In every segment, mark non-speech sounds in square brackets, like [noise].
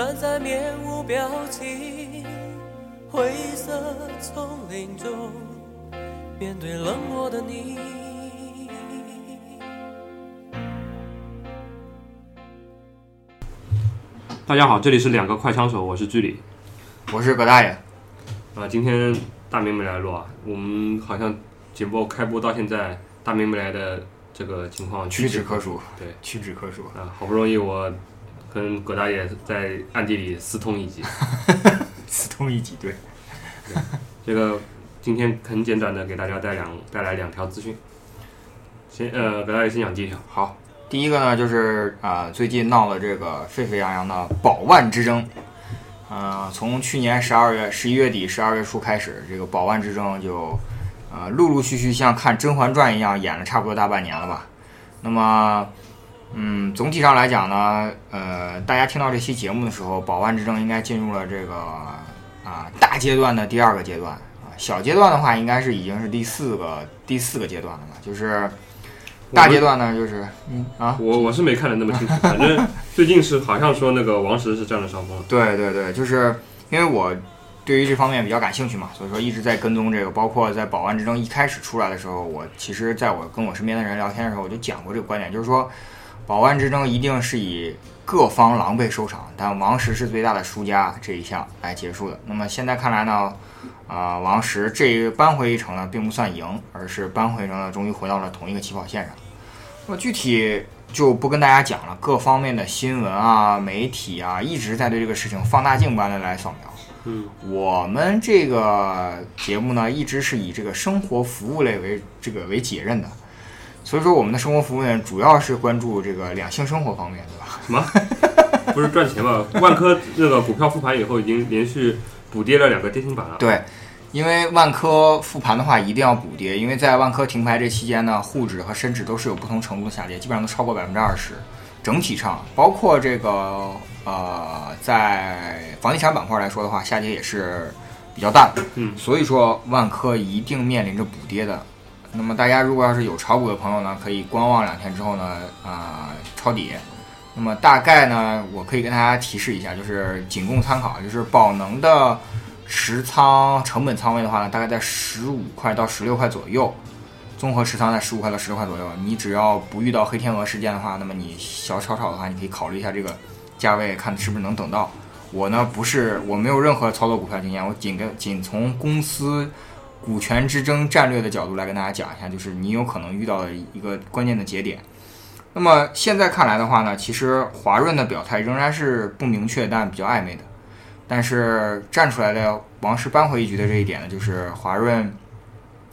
站在面无表情灰色丛林中，面对冷漠的你。大家好，这里是两个快枪手，我是居里。我是葛大爷，啊，今天大明没来录啊，我们好像节目开播到现在，大明没来的这个情况屈指可数。数，对，屈指可数。啊，好不容易我跟葛大爷在暗地里私通一集，[laughs] 私通一集，对。这个今天很简短的给大家带两带来两条资讯。先呃，葛大爷先讲第一条。好，第一个呢就是啊、最近闹了这个沸沸扬扬的保万之争。呃，从去年十二月、十一月底、十二月初开始，这个保万之争就呃陆陆续续像看《甄嬛传》一样演了差不多大半年了吧。那么，嗯，总体上来讲呢，呃，大家听到这期节目的时候，保万之争应该进入了这个啊、大阶段的第二个阶段啊，小阶段的话应该是已经是第四个第四个阶段了嘛，就是大阶段呢就是嗯啊，我我是没看的那么清楚，反正最近是好像说那个王石是占了上风。对对对，就是因为我对于这方面比较感兴趣嘛，所以说一直在跟踪这个。包括在保万之争一开始出来的时候，我其实在我跟我身边的人聊天的时候，我就讲过这个观点，就是说保万之争一定是以各方狼狈收场，但王石是最大的输家这一项来结束的。那么现在看来呢，啊、王石这一扳回一城呢，并不算赢，而是扳回一城呢，终于回到了同一个起跑线上。那么具体就不跟大家讲了，各方面的新闻啊、媒体啊，一直在对这个事情放大镜般的来扫描。嗯，我们这个节目呢，一直是以这个生活服务类为这个为己任的，所以说我们的生活服务呢，主要是关注这个两性生活方面，对吧？什么？[laughs] 不是赚钱吗？万科那个股票复盘以后，已经连续补跌了两个跌停板了。对，因为万科复盘的话，一定要补跌，因为在万科停牌这期间呢，沪指和深指都是有不同程度的下跌，基本上都超过百分之二十。整体上，包括这个呃，在房地产板块来说的话，下跌也是比较大的。嗯，所以说万科一定面临着补跌的。那么大家如果要是有炒股的朋友呢，可以观望两天之后呢，啊、抄底。那么大概呢，我可以跟大家提示一下，就是仅供参考，就是宝能的持仓成本仓位的话呢，大概在十五块到十六块左右，综合持仓在十五块到十六块左右。你只要不遇到黑天鹅事件的话，那么你小炒炒的话，你可以考虑一下这个价位，看是不是能等到。我呢不是，我没有任何操作股票经验，我仅跟仅从公司股权之争战略的角度来跟大家讲一下，就是你有可能遇到的一个关键的节点。那么现在看来的话呢，其实华润的表态仍然是不明确但比较暧昧的。但是站出来的王石扳回一局的这一点呢，就是华润，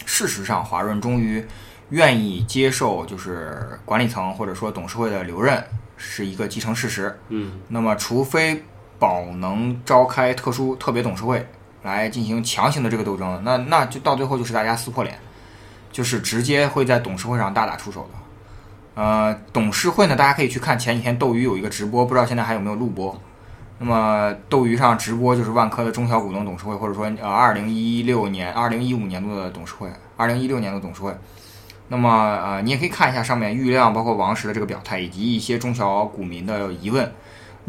事实上华润终于愿意接受就是管理层或者说董事会的留任是一个既成事实。嗯，那么除非宝能召开特殊特别董事会来进行强行的这个斗争，那那就到最后就是大家撕破脸，就是直接会在董事会上大打出手的。呃，董事会呢，大家可以去看前几天斗鱼有一个直播，不知道现在还有没有录播。那么斗鱼上直播就是万科的中小股东董事会，或者说呃二零一六年、二零一五年度的董事会，二零一六年的董事会。那么呃，你也可以看一下上面郁亮包括王石的这个表态，以及一些中小股民的疑问。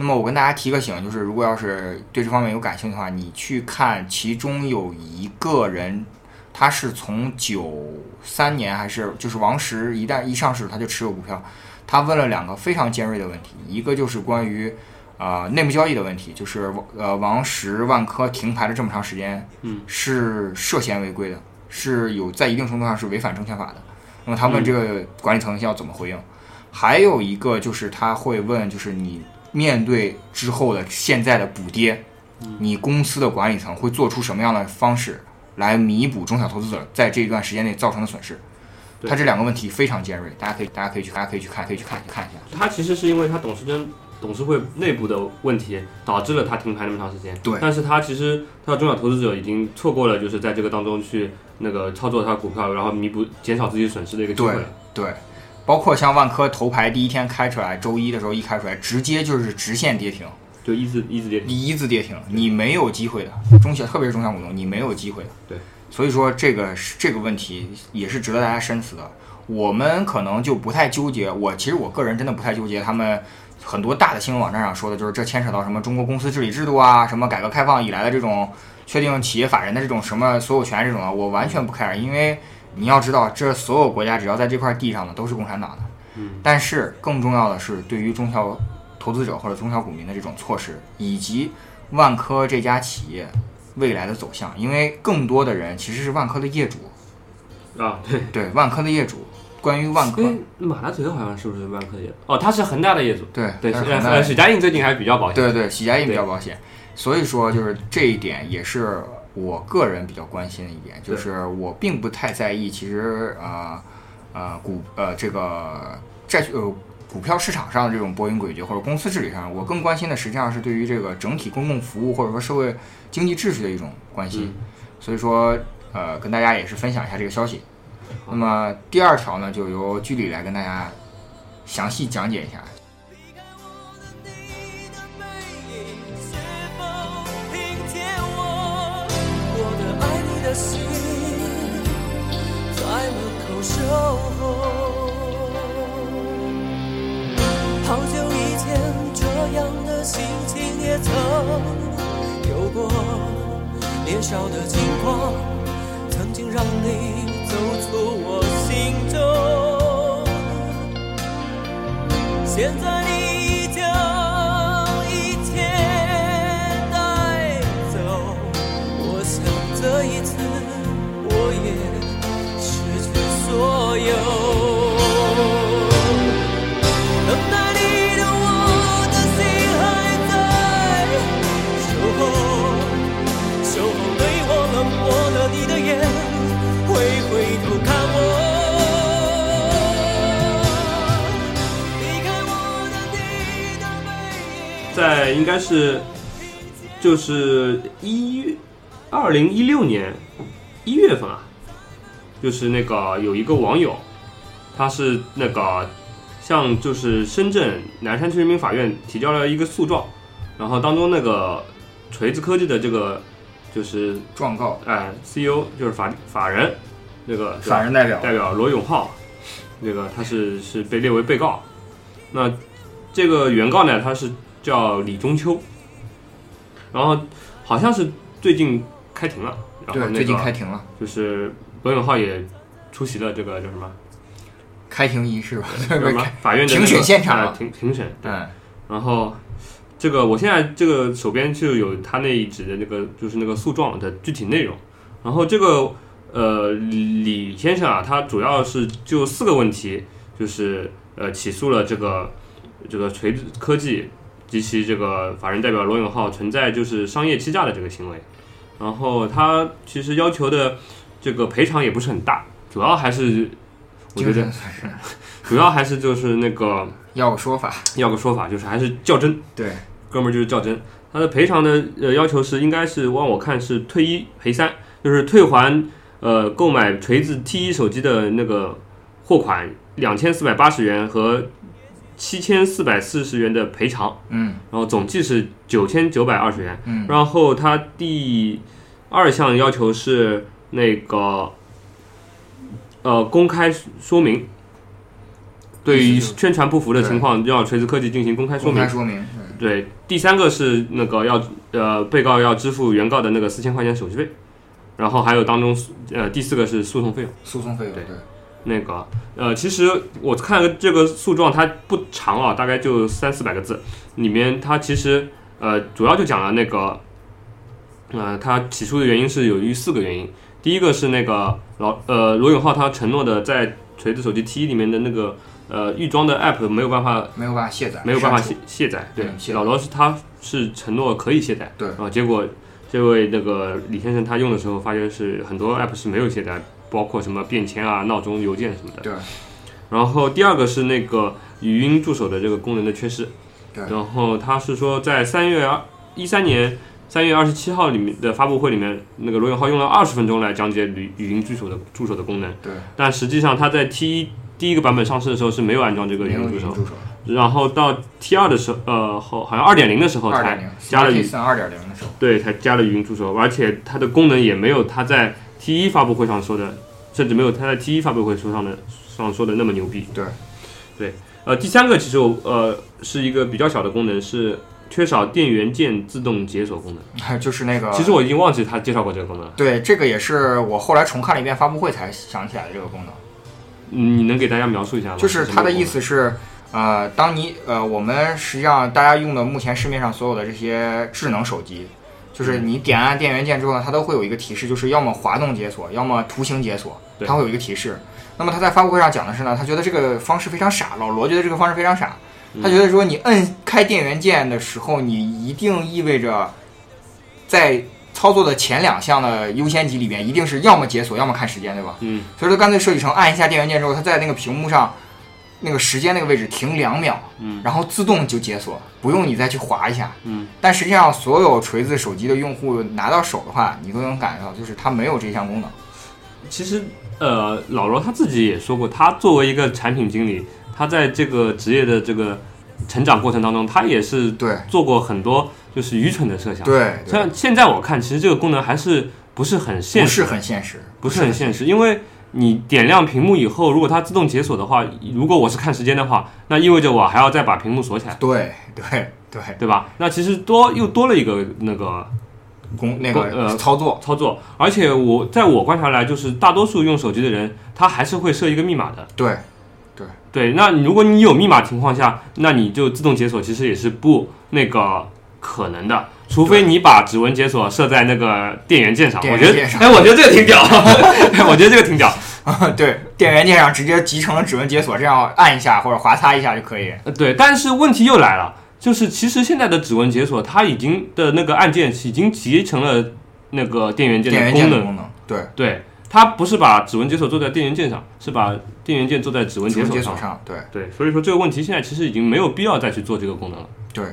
那么我跟大家提个醒，就是如果要是对这方面有感兴趣的话，你去看其中有一个人，他是从九三年还是就是王石一旦一上市他就持有股票，他问了两个非常尖锐的问题，一个就是关于呃内幕交易的问题，就是呃王石万科停牌了这么长时间，嗯，是涉嫌违规的，是有在一定程度上是违反证券法的。那么他问这个管理层要怎么回应？还有一个就是他会问，就是你面对之后的现在的补跌，你公司的管理层会做出什么样的方式来弥补中小投资者在这一段时间内造成的损失？对他这两个问题非常尖锐，大家可以大家可以去大家可以去看可以去看看一下。他其实是因为他董事真董事会内部的问题导致了他停牌那么长时间。对但是他其实他的中小投资者已经错过了就是在这个当中去那个操作他的股票，然后弥补减少自己损失的一个机会了。对，包括像万科头牌第一天开出来，周一的时候一开出来，直接就是直线跌停，就一字一字跌停。一字跌停，你没有机会的。中小特别是中小股东，你没有机会的。对，所以说这个是这个问题也是值得大家深思的。我们可能就不太纠结，我其实我个人真的不太纠结他们很多大的新闻网站上说的，就是这牵扯到什么中国公司治理制度啊，什么改革开放以来的这种确定企业法人的这种什么所有权这种啊，我完全不 care，因为你要知道，这所有国家只要在这块地上的都是共产党的。嗯。但是更重要的是，对于中小投资者或者中小股民的这种措施，以及万科这家企业未来的走向，因为更多的人其实是万科的业主，啊，对。对万科的业主。关于万科，哎，马大嘴好像是不是万科的业主？哦，他是恒大的业主。对对，许家印最近还比较保险。对对，许家印比较保险，所以说就是这一点也是我个人比较关心的一点，就是我并不太在意，其实呃呃股呃这个债券呃股票市场上的这种波音诡谲或者公司治理上，我更关心的实际上是对于这个整体公共服务或者说社会经济秩序的一种关心，嗯所以说呃跟大家也是分享一下这个消息。那么第二条呢，就由居里来跟大家详细讲解一下。好久以前，这样的心情也曾有过。年少的轻狂，曾经让你走出我心中。现在你在应该是就是一月二零一六年一月份啊，就是那个有一个网友，他是那个向就是深圳南山区人民法院提交了一个诉状，然后当中那个锤子科技的这个就是状告哎 CEO 就是法法人那个法人代表代表罗永浩，那个他是是被列为被告。那这个原告呢，他是叫李中秋，然后好像是最近开庭了，然后最近开庭了，就是罗永浩也出席了这个叫什么开庭仪式吧？叫什么 [laughs] 法院的庭那个审现场呃庭庭审，对嗯，然后这个我现在这个手边就有他那一纸的那个就是那个诉状的具体内容。然后这个呃李先生啊，他主要是就四个问题，就是呃起诉了这个这个锤子科技及其这个法人代表罗永浩存在就是商业欺诈的这个行为。然后他其实要求的这个赔偿也不是很大，主要还是我觉得主要还是就是那个。要个说法，要个说法，就是还是较真，对，哥们儿就是较真。他的赔偿的呃要求是，应该是往我看是退一赔三，就是退还呃购买锤子 T 一手机的那个货款两千四百八十元和七千四百四十元的赔偿，嗯然后总计是九千九百二十元。嗯然后他第二项要求是那个呃公开说明，对于宣传不符的情况，要锤子科技进行公开说明公开。说明，嗯对，第三个是那个要呃被告要支付原告的那个四千块钱手续费，然后还有当中呃第四个是诉讼费用。诉讼费用，对对，那个呃，其实我看了这个诉状，它不长啊，大概就三四百个字，里面它其实呃主要就讲了那个呃他起诉的原因是由于四个原因，第一个是那个老呃罗永浩他承诺的在锤子手机 T 1里面的那个呃预装的 App 没有办法没有办法卸载，没有办法卸卸载，对嗯，老罗是他是承诺可以卸载，对。啊，结果这位那个李先生他用的时候发现是很多 app 是没有卸载，包括什么便签啊、闹钟、邮件什么的。对。然后第二个是那个语音助手的这个功能的缺失，对。然后他是说在三月二一三年三月二十七号里面的发布会里面，那个罗永浩用了二十分钟来讲解语语音助手的助手的功能，对，但实际上他在 T 一第一个版本上市的时候是没有安装这个语音助手，助手，然后到 T 二的时候，呃，后好像二点零的时候才加了语音二点零的时候，对，才加了语音助手，而且它的功能也没有它在 T 一发布会上说的，甚至没有他在 T 一发布会说上的上说的那么牛逼。对，对，呃，第三个其实我呃是一个比较小的功能，是缺少电源键自动解锁功能。就是那个，其实我已经忘记他介绍过这个功能了。对这个也是我后来重看了一遍发布会才想起来的这个功能。嗯你能给大家描述一下吗？就是它的意。思是，呃，当你呃，我们实际上大家用的目前市面上所有的这些智能手机，就是你点按电源键之后呢，它都会有一个提示，就是要么滑动解锁，要么图形解锁，它会有一个提示。那么他在发布会上讲的是呢，他觉得这个方式非常傻，老罗觉得这个方式非常傻，他觉得说你摁开电源键的时候，你一定意味着在操作的前两项的优先级里边，一定是要么解锁，要么看时间，对吧？嗯，所以说干脆设计成按一下电源键之后，它在那个屏幕上那个时间那个位置停两秒，嗯，然后自动就解锁，不用你再去划一下，嗯。但实际上，所有锤子手机的用户拿到手的话，你都能感觉到，就是它没有这项功能。其实呃，老罗他自己也说过，他作为一个产品经理，他在这个职业的这个成长过程当中，他也是对做过很多就是愚蠢的设想。对，对像现在我看，其实这个功能还是不是很现实，不是很现实，不是很现实，因为你点亮屏幕以后，如果它自动解锁的话，如果我是看时间的话，那意味着我还要再把屏幕锁起来，对对对，对吧？那其实多又多了一个那个工那个呃操作，操作，而且我在我观察来，就是大多数用手机的人，他还是会设一个密码的。对对。对，那如果你有密码情况下，那你就自动解锁，其实也是不那个可能的，除非你把指纹解锁设在那个电源键上。我觉得，哎，我觉得这个挺屌，[laughs] 我觉得这个挺屌。[laughs] 对，电源键上直接集成了指纹解锁，这样按一下或者划擦一下就可以。呃对，但是问题又来了，就是其实现在的指纹解锁，它已经的那个按键已经集成了那个电源键的功能。功能，对，对，它不是把指纹解锁做在电源键上，是把电源键做在指纹解锁上。解锁上，对。对，所以说这个问题现在其实已经没有必要再去做这个功能了。对，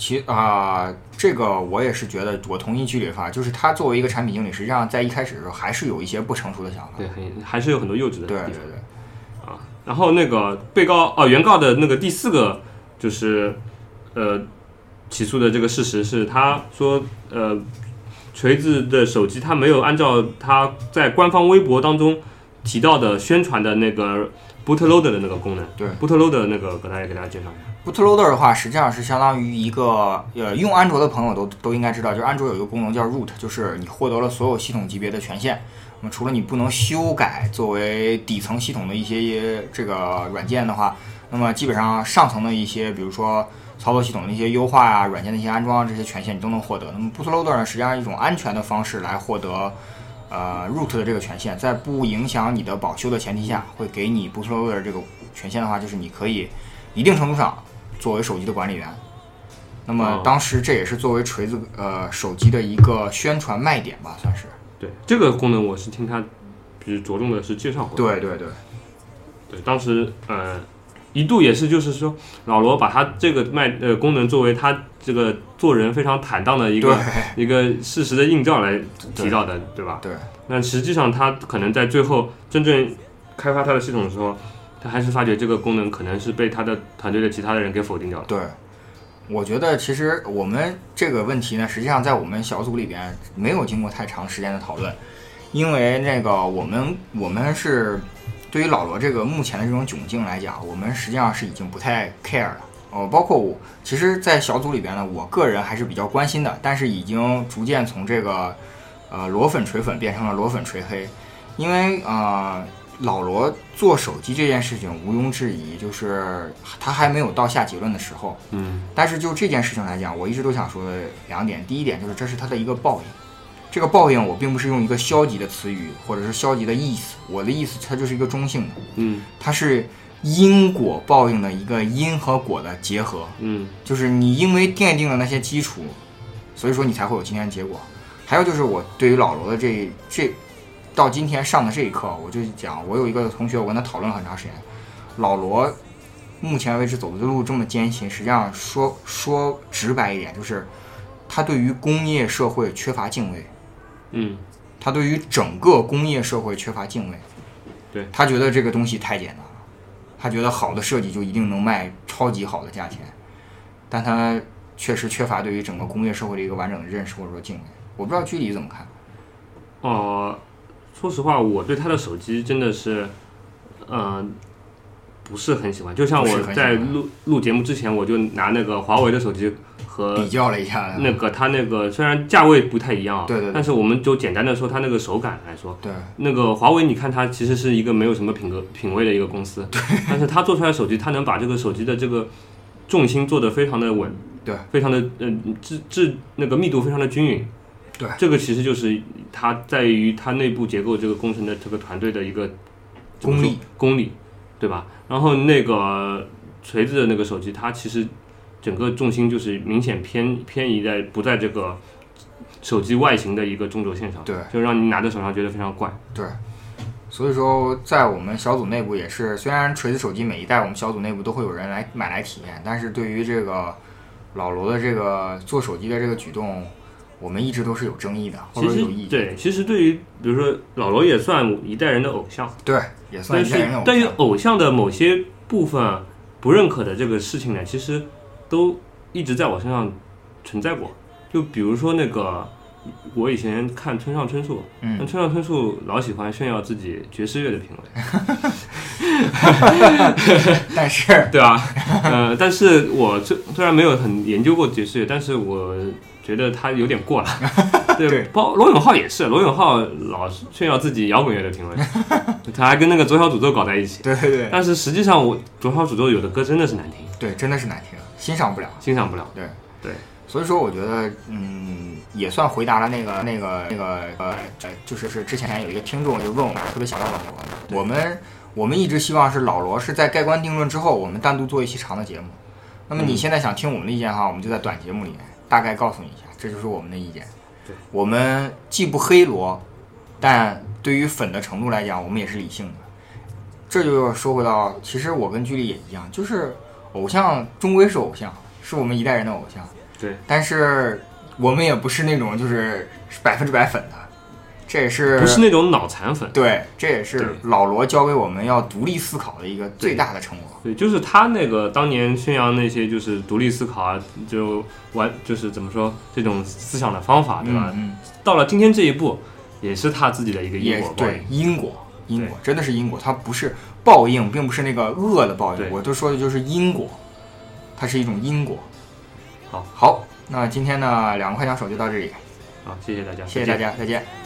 其其啊、这个我也是觉得，我同意居里的法，就是他作为一个产品经理，实际上在一开始的时候还是有一些不成熟的想法。对，很还是有很多幼稚的地方。对对对，然后那个被告哦，原告的那个第四个就是呃起诉的这个事实是，他说呃锤子的手机他没有按照他在官方微博当中提到的宣传的那个 bootloader 的那个功能。对，bootloader 那个给大家给大家介绍一下。Bootloader 的话，实际上是相当于一个呃，用安卓的朋友都都应该知道，就是安卓有一个功能叫 root，就是你获得了所有系统级别的权限。那么除了你不能修改作为底层系统的一些这个软件的话，那么基本上上层的一些，比如说操作系统的一些优化啊、软件的一些安装这些权限你都能获得。那么 Bootloader 呢，实际上是一种安全的方式来获得呃 root 的这个权限，在不影响你的保修的前提下，会给你 Bootloader 这个权限的话，就是你可以一定程度上作为手机的管理员。那么哦当时这也是作为锤子呃手机的一个宣传卖点吧，算是。对，这个功能我是听他就是着重的是介绍过。对对对，对，当时呃一度也是就是说老罗把他这个卖呃功能作为他这个做人非常坦荡的一个一个事实的映照来提到的，对吧？对。那实际上他可能在最后真正开发他的系统的时候，他还是发觉这个功能可能是被他的团队的其他的人给否定掉了。对，我觉得其实我们这个问题呢，实际上在我们小组里边没有经过太长时间的讨论，因为那个我们我们是对于老罗这个目前的这种窘境来讲，我们实际上是已经不太 care 了。哦，包括我，其实，在小组里边呢，我个人还是比较关心的，但是已经逐渐从这个呃裸粉锤粉变成了裸粉锤黑，因为呃老罗做手机这件事情毋庸置疑，就是他还没有到下结论的时候。嗯，但是就这件事情来讲，我一直都想说的两点，第一点就是这是他的一个报应。这个报应我并不是用一个消极的词语或者是消极的意思，我的意思它就是一个中性的，嗯它是因果报应的一个因和果的结合。嗯就是你因为奠定了那些基础，所以说你才会有今天的结果。还有就是我对于老罗的这这到今天上的这一课，我就讲，我有一个同学，我跟他讨论了很长时间，老罗目前为止走的路这么艰辛，实际上说说直白一点，就是他对于工业社会缺乏敬畏，嗯他对于整个工业社会缺乏敬畏。对他觉得这个东西太简单了，他觉得好的设计就一定能卖超级好的价钱，但他确实缺乏对于整个工业社会的一个完整的认识或者说敬畏。我不知道具体怎么看。呃，说实话，我对他的手机真的是，呃，不是很喜欢。就像我在录录节目之前，我就拿那个华为的手机和比较了一下，那个它那个虽然价位不太一样啊，对对对但是我们就简单的说它那个手感来说，对那个华为，你看它其实是一个没有什么品格品味的一个公司，对但是它做出来的手机，它能把这个手机的这个重心做得非常的稳，对，非常的呃质质那个密度非常的均匀，对，这个其实就是它在于它内部结构这个工程的这个团队的一个功力功力，对吧？然后那个锤子的那个手机，它其实整个重心就是明显偏偏移在不在这个手机外形的一个中轴线上，对，就让你拿在手上觉得非常怪。对，所以说在我们小组内部也是，虽然锤子手机每一代我们小组内部都会有人来买来体验，但是对于这个老罗的这个做手机的这个举动，我们一直都是有争议的，或其实者有意见。对，其实对于比如说老罗也算一代人的偶像，对，也算但一代人的偶是对于。偶像的某些部分不认可的这个事情呢，其实都一直在我身上存在过。就比如说那个，我以前看村上春树，那嗯，村上春树老喜欢炫耀自己爵士乐的品味，[laughs] 但是 [laughs] 对吧？呃，但是我虽虽然没有很研究过爵士乐，但是我觉得他有点过了。[laughs] 对，对包罗永浩也是，罗永浩老是炫耀自己摇滚乐的品味，[laughs] 他还跟那个左小诅咒搞在一起。对对对但是实际上，我左小诅咒有的歌真的是难听，对，真的是难听，欣赏不了。欣赏不了。对对，所以说我觉得，嗯，也算回答了那个那个那个呃呃，就是是之前有一个听众就问我们，特别想到老罗，我们我们一直希望是老罗是在盖棺定论之后，我们单独做一期长的节目。那么你嗯现在想听我们的意见哈，我们就在短节目里面大概告诉你一下，这就是我们的意见。对，我们既不黑罗，但对于粉的程度来讲，我们也是理性的。这就要说回到，其实我跟居里也一样，就是偶像终归是偶像，是我们一代人的偶像。对，但是我们也不是那种就是百分之百粉的，这也是不是那种脑残粉。对，这也是老罗教给我们要独立思考的一个最大的成果。对，就是他那个当年宣扬那些就是独立思考啊，就完就是怎么说这种思想的方法，对吧？嗯，到了今天这一步，也是他自己的一个因果对。因果，因果真的是因果，它不是报应，并不是那个恶的报应，我都说的就是因果，它是一种因果。好，好，那今天呢两个快枪手就到这里，好，谢谢大家，谢谢大。家，再见。